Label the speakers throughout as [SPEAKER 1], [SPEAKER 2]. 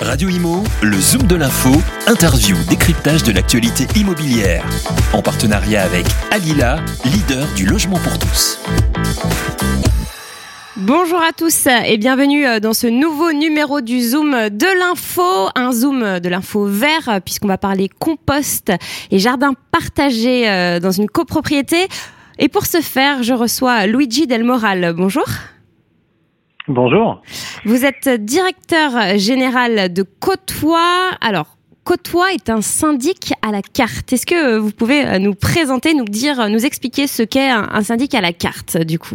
[SPEAKER 1] Radio Imo, le Zoom de l'info, interview, décryptage de l'actualité immobilière. En partenariat avec Alila, leader du logement pour tous.
[SPEAKER 2] Bonjour à tous et bienvenue euh, dans ce nouveau numéro du Zoom de l'info, un Zoom de l'info vert puisqu'on va parler compost et jardin partagé euh, dans une copropriété. Et pour ce faire, je reçois Luigi Del Moral. Bonjour.
[SPEAKER 3] Bonjour.
[SPEAKER 2] Vous êtes directeur général de Côtois. Alors, Côtois est un syndic à la carte. Est-ce que vous pouvez nous présenter, nous dire, nous expliquer ce qu'est un syndic à la carte, du coup?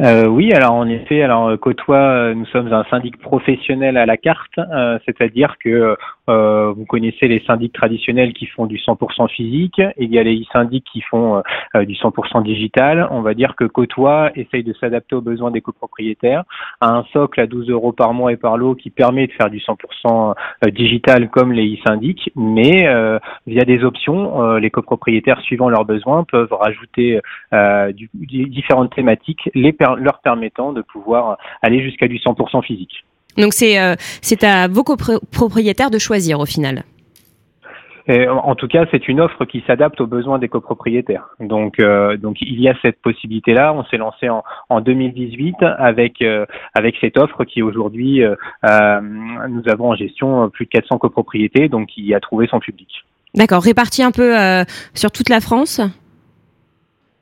[SPEAKER 3] Euh, oui, alors en effet, alors Côtois, nous sommes un syndic professionnel à la carte, euh, c'est-à-dire que euh, vous connaissez les syndics traditionnels qui font du 100% physique, il y a les syndics qui font euh, du 100% digital. On va dire que Côtois essaye de s'adapter aux besoins des copropriétaires, à un socle à 12 euros par mois et par lot qui permet de faire du 100% euh, digital comme les e-syndics, mais via des options, les copropriétaires suivant leurs besoins peuvent rajouter du, différentes thématiques les leur permettant de pouvoir aller jusqu'à du 100% physique.
[SPEAKER 2] Donc c'est euh, c'est à vos copropriétaires de choisir au final.
[SPEAKER 3] en tout cas, c'est une offre qui s'adapte aux besoins des copropriétaires. Donc, euh, donc il y a cette possibilité-là. On s'est lancé en, en 2018 avec euh, avec cette offre qui aujourd'hui, nous avons en gestion plus de 400 copropriétés, donc qui a trouvé son public.
[SPEAKER 2] D'accord, réparti un peu sur toute la France?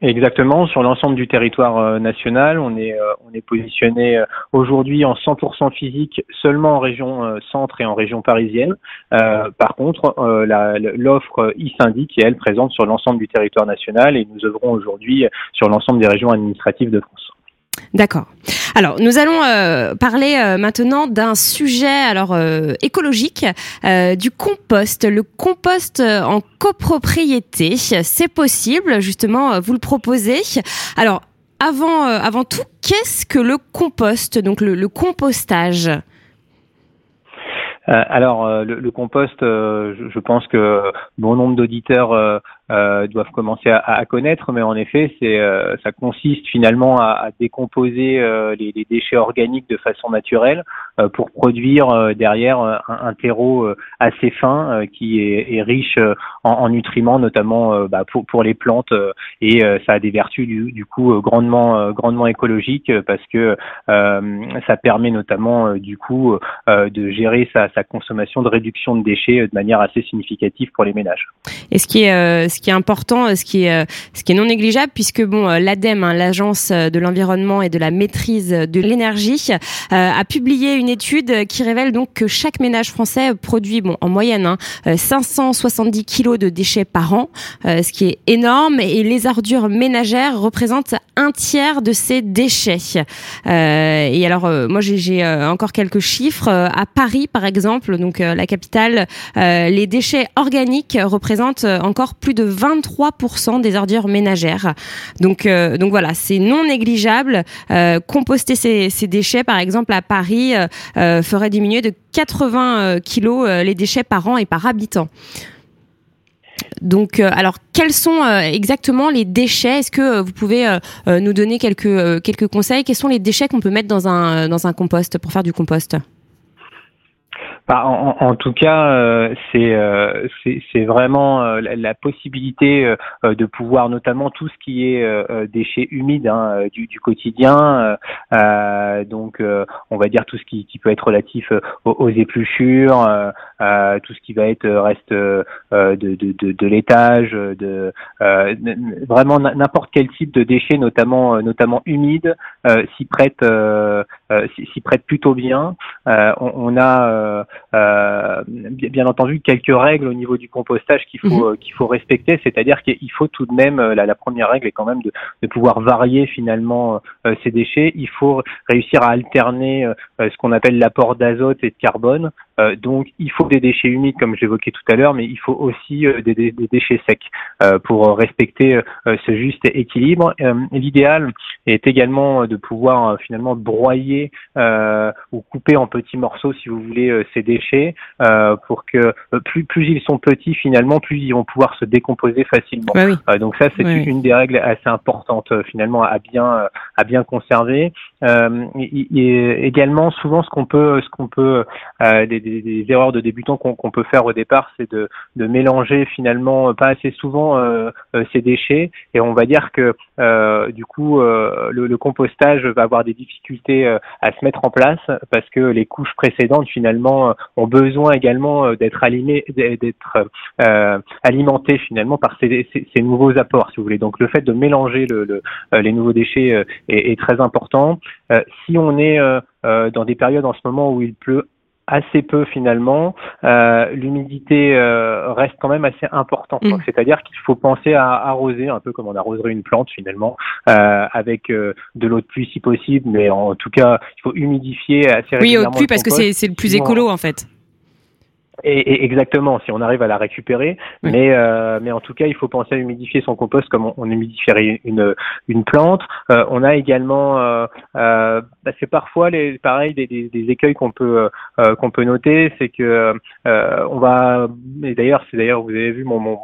[SPEAKER 3] Exactement, sur l'ensemble du territoire euh, national, on est euh, on est positionné euh, aujourd'hui en 100% physique seulement en région centre et en région parisienne. par contre, l'offre e-syndic est elle présente sur l'ensemble du territoire national et nous œuvrons aujourd'hui sur l'ensemble des régions administratives de France.
[SPEAKER 2] D'accord. Alors, nous allons euh, parler euh, maintenant d'un sujet alors euh, écologique, du compost. Le compost en copropriété, c'est possible, justement, vous le proposez. Alors, avant, avant tout, qu'est-ce que le compost, donc le, compostage?
[SPEAKER 3] Alors le, compost, je, pense que bon nombre d'auditeurs euh, doivent commencer à, à, connaître, mais en effet, c'est euh, ça consiste finalement à, à décomposer euh, les, les, déchets organiques de façon naturelle euh, pour produire derrière un, un, terreau assez fin qui est, est riche en, en, nutriments, notamment bah, pour, pour les plantes, et ça a des vertus du, du coup grandement grandement écologiques parce que ça permet notamment du coup de gérer sa, sa, consommation de réduction de déchets de manière assez significative pour les ménages.
[SPEAKER 2] Et ce qui est ce qui est important, euh, ce qui est, euh, ce qui est non négligeable, puisque bon, euh, l'ADEME, hein, l'agence de l'environnement et de la maîtrise de l'énergie, a publié une étude qui révèle donc que chaque ménage français produit, bon, en moyenne, hein, 570 kilos de déchets par an, ce qui est énorme, et les ordures ménagères représentent un tiers de ces déchets. et alors, moi, j'ai encore quelques chiffres. À Paris, par exemple, donc la capitale, les déchets organiques représentent encore plus de 23% des ordures ménagères. Donc, euh, donc voilà, c'est non négligeable. Euh, composter ces, ces, déchets, par exemple, à Paris, euh, ferait diminuer de 80 kilos les déchets par an et par habitant. Donc, alors, quels sont exactement les déchets? Est-ce que vous pouvez nous donner quelques, quelques conseils? Quels sont les déchets qu'on peut mettre dans un, dans un compost pour faire du compost?
[SPEAKER 3] Bah, en, en, tout cas, euh, euh, c'est c'est vraiment euh, la, possibilité de pouvoir, notamment tout ce qui est déchets humides hein, du, du, quotidien, donc on va dire tout ce qui, qui peut être relatif aux, épluchures, tout ce qui va être reste de, de, de, de laitage, de vraiment n'importe quel type de déchets, notamment notamment humides, s'y prête s'y prête plutôt bien. On, on, a euh, bien entendu quelques règles au niveau du compostage qu'il faut mhm. euh, qu'il faut respecter, c'est-à-dire qu'il faut tout de même euh, la, la, première règle est quand même de, de pouvoir varier finalement ces déchets. Il faut réussir à alterner ce qu'on appelle l'apport d'azote et de carbone donc il faut des déchets humides comme j'évoquais tout à l'heure, mais il faut aussi des, des, déchets secs pour respecter ce juste équilibre. L'idéal est également de pouvoir finalement broyer ou couper en petits morceaux, si vous voulez, ces déchets pour que plus plus ils sont petits finalement, plus ils vont pouvoir se décomposer facilement.
[SPEAKER 2] Bah
[SPEAKER 3] donc ça c'est une des règles assez importantes finalement à bien à bien conserver. Euh, et, également, souvent, ce qu'on peut, ce qu'on peut, euh, des, des, des, erreurs de débutants qu'on peut faire au départ, c'est de, de, mélanger finalement pas assez souvent euh, euh ces déchets. Et on va dire que euh, du coup, le, le, compostage va avoir des difficultés à se mettre en place parce que les couches précédentes finalement ont besoin également d'être alimentées finalement par ces, ces, ces, nouveaux apports, si vous voulez. Donc le fait de mélanger le, le, les nouveaux déchets est, est très important. Euh, si on est euh, euh, dans des périodes en ce moment où il pleut assez peu finalement, l'humidité reste quand même assez importante. Mm. C'est-à-dire qu'il faut penser à arroser un peu comme on arroserait une plante finalement, avec de l'eau de pluie si possible, mais en tout cas il faut humidifier assez régulièrement.
[SPEAKER 2] Oui, eau de pluie parce que c'est le plus écolo en fait.
[SPEAKER 3] Et, exactement, si on arrive à la récupérer. Mais, euh, mais en tout cas, il faut penser à humidifier son compost comme on, humidifierait une, une plante. Euh, on a également, euh, euh bah, c'est parfois les, pareil des, des, des écueils qu'on peut euh, qu'on peut noter, c'est que on va. Et d'ailleurs, c'est d'ailleurs vous avez vu mon mon,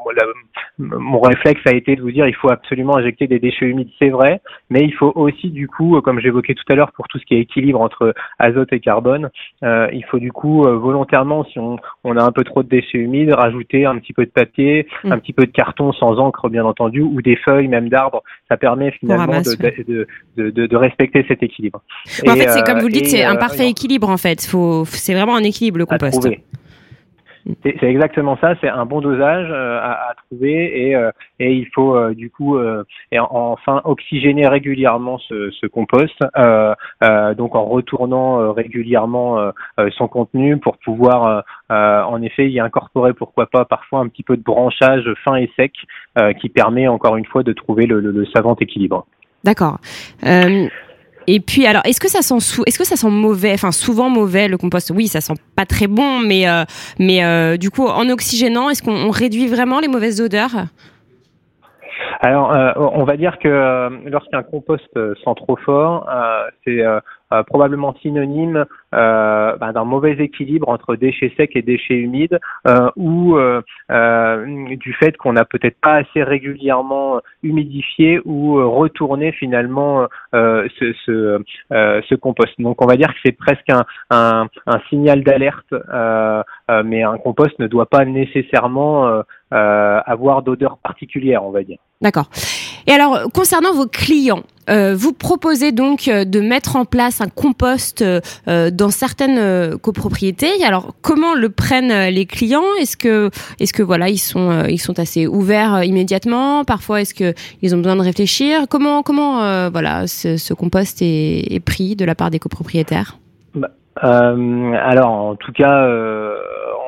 [SPEAKER 3] mon réflexe a été de vous dire il faut absolument injecter des déchets humides, c'est vrai, mais il faut aussi du coup, comme j'évoquais tout à l'heure, pour tout ce qui est équilibre entre azote et carbone, il faut du coup volontairement si on on a un peu trop de déchets humides, rajouter un petit peu de papier, mm. un petit peu de carton sans encre bien entendu, ou des feuilles même d'arbres. Ça permet finalement de, de, de, de, respecter cet équilibre.
[SPEAKER 2] en fait, c'est comme vous le dites, c'est un euh, parfait équilibre en fait. Faut, c'est vraiment un équilibre le compost.
[SPEAKER 3] C'est exactement ça, c'est un bon dosage euh, à, à, trouver et, euh, et il faut euh, du coup et enfin oxygéner régulièrement ce, ce compost, donc en retournant régulièrement son contenu pour pouvoir en effet y incorporer pourquoi pas parfois un petit peu de branchage fin et sec qui permet encore une fois de trouver le, le, le savant équilibre.
[SPEAKER 2] D'accord. Et puis, alors, est-ce que ça sent est-ce que ça sent mauvais, enfin souvent mauvais le compost? Oui, ça sent pas très bon, mais euh, mais euh, du coup, en oxygénant, est-ce qu'on réduit vraiment les mauvaises odeurs?
[SPEAKER 3] Alors, euh, on va dire que lorsqu'un compost sent trop fort, c'est euh, probablement synonyme euh, bah, d'un mauvais équilibre entre déchets secs et déchets humides, euh, ou du fait qu'on n'a peut-être pas assez régulièrement humidifié ou retourné finalement ce, compost. Donc on va dire que c'est presque un signal d'alerte, mais un compost ne doit pas nécessairement avoir d'odeur particulière, on va dire.
[SPEAKER 2] D'accord. Et alors, concernant vos clients, euh, vous proposez donc euh, de mettre en place un compost euh, dans certaines copropriétés. Alors, comment le prennent les clients? Est-ce que, est-ce que voilà, ils sont, ils sont assez ouverts immédiatement? Parfois, est-ce que ils ont besoin de réfléchir? Comment, comment, voilà, ce, compost est, est, pris de la part des copropriétaires?
[SPEAKER 3] Bah, Alors, en tout cas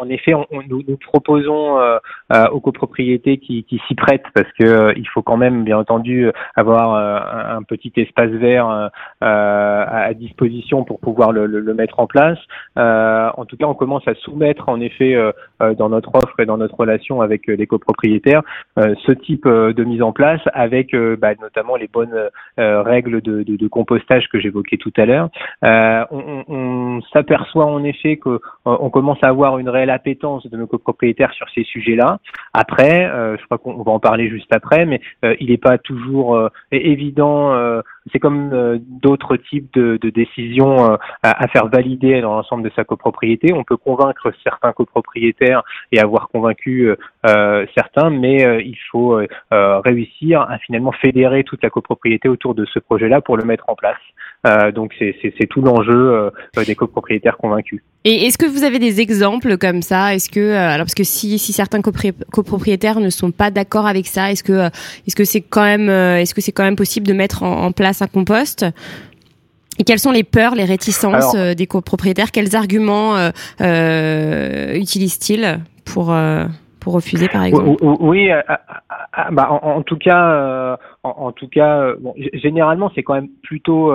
[SPEAKER 3] en effet, nous, proposons euh, euh, aux copropriétés qui, s'y prêtent parce que euh, il faut quand même, bien entendu, avoir un, petit espace vert à, disposition pour pouvoir le, mettre en place. en tout cas, on commence à soumettre, en effet, dans notre offre et dans notre relation avec les copropriétaires, ce type de mise en place avec bah, notamment les bonnes règles de, compostage que j'évoquais tout à l'heure. on, on s'aperçoit en effet qu'on commence à avoir une réelle l'appétence de nos copropriétaires sur ces sujets-là. Après, euh, je crois qu'on va en parler juste après, mais euh, il n'est pas toujours euh, évident. C'est comme d'autres types de, décisions à, faire valider dans l'ensemble de sa copropriété. On peut convaincre certains copropriétaires et avoir convaincu certains, mais il faut réussir à finalement fédérer toute la copropriété autour de ce projet-là pour le mettre en place. donc c'est tout l'enjeu des copropriétaires convaincus.
[SPEAKER 2] Et est-ce que vous avez des exemples comme ça? Est-ce que euh, alors parce que si, certains copropriétaires ne sont pas d'accord avec ça, est-ce que euh, est-ce que c'est quand même euh, est-ce que c'est quand même possible de mettre en, place un compost. Et quelles sont les peurs, les réticences des copropriétaires? Quels arguments utilisent-ils pour pour refuser, par exemple?
[SPEAKER 3] Oui, bah, en, tout cas, en, tout cas, bon, généralement, c'est quand même plutôt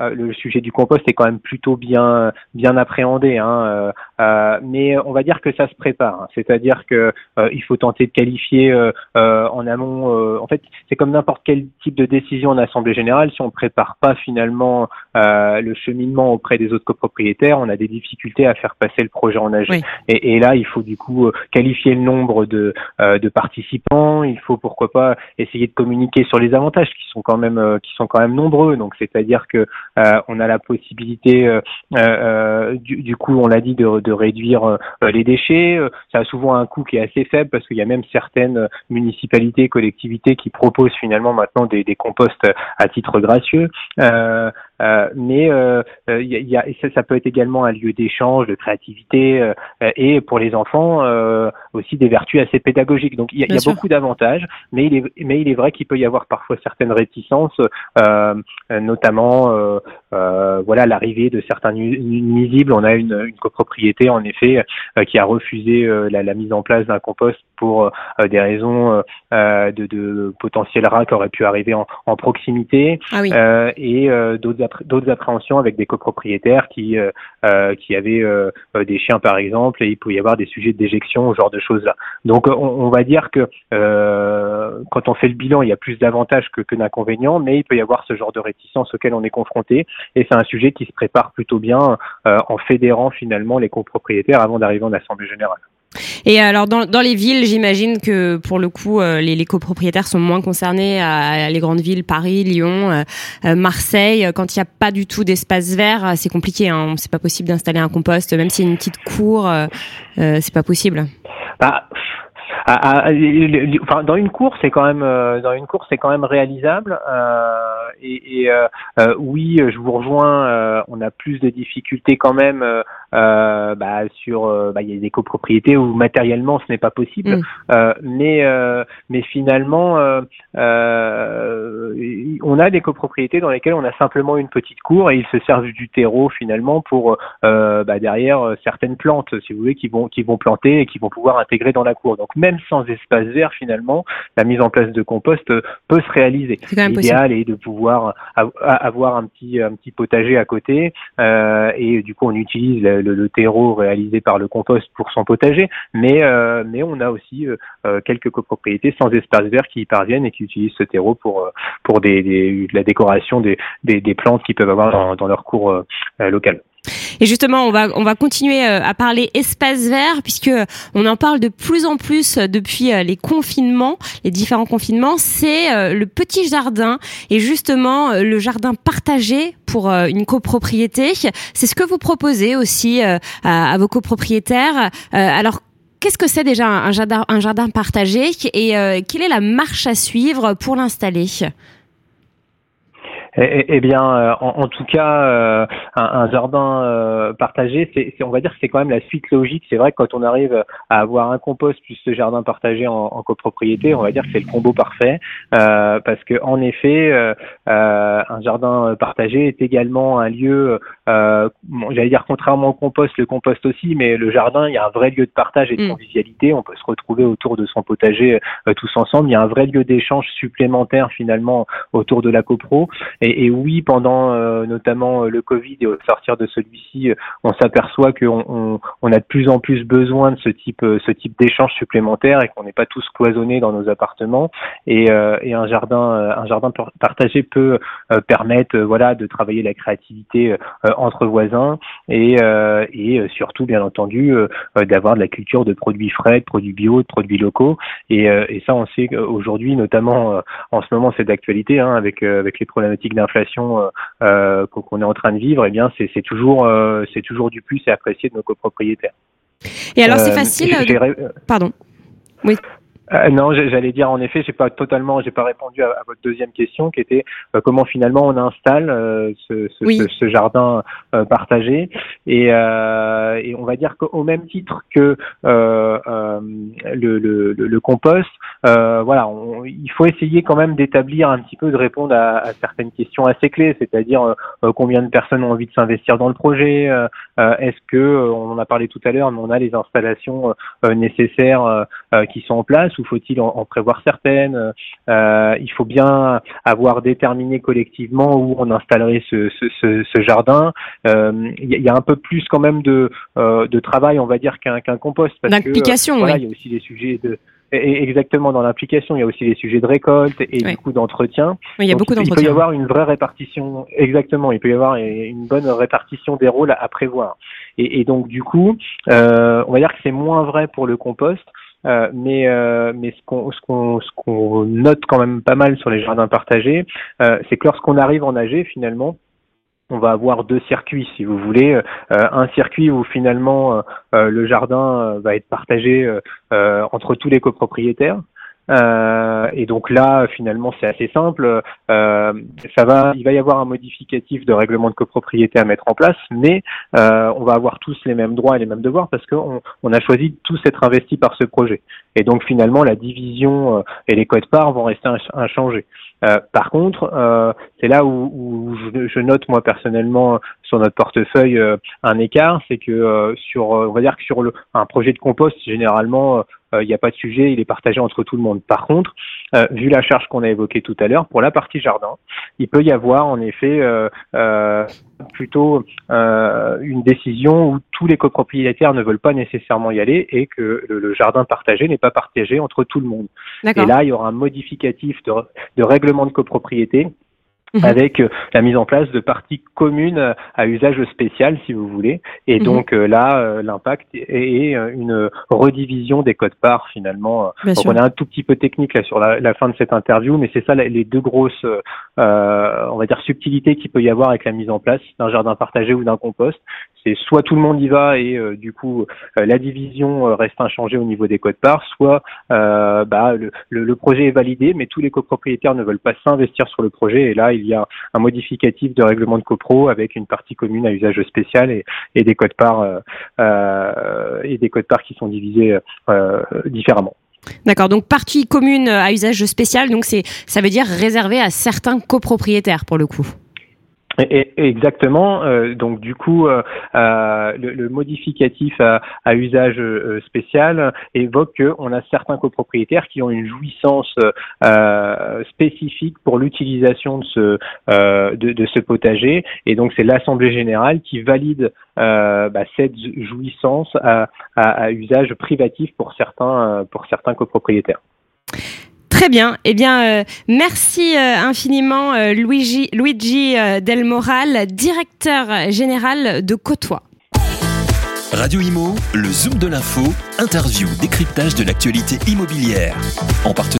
[SPEAKER 3] le sujet du compost est quand même plutôt bien bien appréhendé. Hein, mais on va dire que ça se prépare. Hein. C'est-à-dire que il faut tenter de qualifier en amont. en fait, c'est comme n'importe quel type de décision en assemblée générale. Si on prépare pas finalement le cheminement auprès des autres copropriétaires, on a des difficultés à faire passer le projet en âge. Et, et, là, il faut du coup qualifier le nombre de, de participants. Il faut pourquoi pas essayer de communiquer sur les avantages qui sont quand même euh, qui sont quand même nombreux. Donc c'est-à-dire que euh, on a la possibilité euh, du, du, coup, on l'a dit, de, de réduire les déchets. Ça a souvent un coût qui est assez faible parce qu'il y a même certaines municipalités, collectivités qui proposent finalement maintenant des, des composts à titre gracieux. Euh, euh, mais euh, y a, y a, ça, ça, peut être également un lieu d'échange, de créativité et pour les enfants aussi des vertus assez pédagogiques. Donc il y a, y a beaucoup d'avantages, mais il est mais il est vrai qu'il peut y avoir parfois certaines réticences, notamment voilà l'arrivée de certains nuisibles. On a une, une copropriété en effet qui a refusé la, la, mise en place d'un compost pour des raisons de, de potentiels rats qui auraient pu arriver en, en proximité
[SPEAKER 2] ah oui.
[SPEAKER 3] et d'autres d'autres appréhensions avec des copropriétaires qui euh, euh, qui avaient euh, des chiens par exemple et il peut y avoir des sujets de déjection, ce genre de choses là. Donc on, on va dire que quand on fait le bilan, il y a plus d'avantages que, que d'inconvénients, mais il peut y avoir ce genre de réticence auquel on est confronté et c'est un sujet qui se prépare plutôt bien en fédérant finalement les copropriétaires avant d'arriver en assemblée générale.
[SPEAKER 2] Et alors dans, dans les villes, j'imagine que pour le coup, euh, les, les, copropriétaires sont moins concernés à, les grandes villes, Paris, Lyon, euh, euh Marseille. Quand il n'y a pas du tout d'espace vert, c'est compliqué. Hein. C'est pas possible d'installer un compost, même si une petite cour, c'est pas possible.
[SPEAKER 3] Bah, à, à, dans une course, c'est quand même dans une course, c'est quand même réalisable. Et, et euh, oui, je vous rejoins. on a plus de difficultés quand même euh, bah, sur euh, bah, il y a des copropriétés où matériellement ce n'est pas possible, mm. euh, mais euh, mais finalement on a des copropriétés dans lesquelles on a simplement une petite cour et ils se servent du terreau finalement pour bah, derrière certaines plantes, si vous voulez, qui vont qui vont planter et qui vont pouvoir intégrer dans la cour. Donc même sans espace vert finalement, la mise en place de compost peut se réaliser. L'idéal est de pouvoir avoir un petit un petit potager à côté et du coup on utilise le, terreau réalisé par le compost pour son potager, mais euh, mais on a aussi euh, euh, quelques copropriétés sans espace vert qui y parviennent et qui utilisent ce terreau pour pour des, la décoration des, des, plantes qu'ils peuvent avoir dans, dans leur cours local.
[SPEAKER 2] Et justement, on va on va continuer euh, à parler espace vert puisque on en parle de plus en plus depuis euh, les confinements, les différents confinements. C'est euh, le petit jardin et justement le jardin partagé pour une copropriété. C'est ce que vous proposez aussi à, vos copropriétaires. Alors Qu'est-ce que c'est déjà un jardin, un jardin partagé? Et quelle est la marche à suivre pour l'installer?
[SPEAKER 3] Eh, eh, eh bien, euh, en, en, tout cas, euh, un, un, jardin euh, partagé, c'est, on va dire que c'est quand même la suite logique. C'est vrai que quand on arrive à avoir un compost plus ce jardin partagé en, en copropriété, on va dire que c'est le combo parfait, parce que en effet, un jardin partagé est également un lieu, bon, j'allais dire contrairement au compost, le compost aussi, mais le jardin, il y a un vrai lieu de partage et de mm. convivialité. On peut se retrouver autour de son potager tous ensemble. Il y a un vrai lieu d'échange supplémentaire finalement autour de la copro. Et, et oui, pendant euh, notamment euh, le Covid et au sortir de celui-ci, euh, on s'aperçoit qu'on on, on, a de plus en plus besoin de ce type, ce type d'échange supplémentaire et qu'on n'est pas tous cloisonnés dans nos appartements. Et, et un jardin, un jardin partagé peut permettre, voilà, de travailler la créativité entre voisins et, et surtout, bien entendu, d'avoir de la culture de produits frais, de produits bio, de produits locaux. Et, et ça, on sait qu'aujourd'hui, notamment en ce moment, c'est d'actualité hein, avec avec les problématiques d'inflation euh, euh, qu'on est en train de vivre, eh bien c'est toujours euh, c'est toujours du plus et apprécié de nos copropriétaires.
[SPEAKER 2] Et alors c'est facile. Pardon. Oui.
[SPEAKER 3] Euh, non, j'allais dire en effet, j'ai pas totalement, j'ai pas répondu à, votre deuxième question, qui était euh, comment finalement on installe euh, ce, ce, ce, jardin partagé. Et, et, on va dire qu'au même titre que le, le, le, compost, voilà, il faut essayer quand même d'établir un petit peu de répondre à, à certaines questions assez clés, c'est-à-dire combien de personnes ont envie de s'investir dans le projet, est-ce que on en a parlé tout à l'heure, mais on a les installations nécessaires qui sont en place ou faut-il en, prévoir certaines Il faut bien avoir déterminé collectivement où on installerait ce, ce, ce, jardin. Il y, a un peu plus quand même de, de travail, on va dire, qu'un compost.
[SPEAKER 2] D'implication,
[SPEAKER 3] voilà, il y a aussi des sujets de exactement dans l'implication, il y a aussi les sujets de récolte et du coup d'entretien.
[SPEAKER 2] il y a beaucoup d'entretien.
[SPEAKER 3] Il peut y avoir une vraie répartition, exactement. Il peut y avoir une bonne répartition des rôles à, prévoir. Et, et, donc du coup, euh, on va dire que c'est moins vrai pour le compost. Euh, mais euh, mais ce qu'on ce qu'on ce qu'on note quand même pas mal sur les jardins partagés, euh, c'est que lorsqu'on arrive en AG finalement, on va avoir deux circuits, si vous voulez. Euh, un circuit où finalement euh, le jardin va être partagé entre tous les copropriétaires. Euh, et donc là, finalement, c'est assez simple. Euh, ça va, il va y avoir un modificatif de règlement de copropriété à mettre en place, mais euh, on va avoir tous les mêmes droits et les mêmes devoirs parce qu'on on a choisi de tous être investis par ce projet. Et donc finalement, la division et les codes parts vont rester inchangés. par contre, c'est là où, où je, je, note moi personnellement sur notre portefeuille un écart, c'est que sur, on va dire que sur le, un projet de compost, généralement il euh, n'y a pas de sujet, il est partagé entre tout le monde. Par contre, euh, vu la charge qu'on a évoquée tout à l'heure, pour la partie jardin, il peut y avoir en effet euh, plutôt une décision où tous les copropriétaires ne veulent pas nécessairement y aller et que le, jardin partagé n'est pas partagé entre tout le monde. Et là, il y aura un modificatif de, de règlement de copropriété Mhm. avec euh, la mise en place de parties communes à usage spécial, si vous voulez. Et mhm. donc euh, là, euh, l'impact est, une redivision des codes parts finalement. donc on est un tout petit peu technique là sur la, fin de cette interview, mais c'est ça les deux grosses, on va dire, subtilités qu'il peut y avoir avec la mise en place d'un jardin partagé ou d'un compost. C'est soit tout le monde y va et du coup la division reste inchangée au niveau des codes parts, soit bah, le, le, projet est validé, mais tous les copropriétaires ne veulent pas s'investir sur le projet et là il y a un modificatif de règlement de copro avec une partie commune à usage spécial et, des codes parts euh, euh, et des parts qui sont divisés euh, différemment.
[SPEAKER 2] D'accord, donc partie commune à usage spécial, donc c'est ça veut dire réservé à certains copropriétaires pour le coup.
[SPEAKER 3] Exactement. Euh, donc du coup, euh, euh, le, modificatif à, à usage spécial évoque qu'on a certains copropriétaires qui ont une jouissance spécifique pour l'utilisation de ce de, de, ce potager. Et donc c'est l'assemblée générale qui valide bah, cette jouissance à, à, à, usage privatif pour certains pour certains copropriétaires.
[SPEAKER 2] Très bien. Eh bien, euh, merci euh, infiniment euh, Luigi, Luigi Del Moral, directeur général de Côtois.
[SPEAKER 1] Radio Imo, le Zoom de l'info, interview, décryptage de l'actualité immobilière. En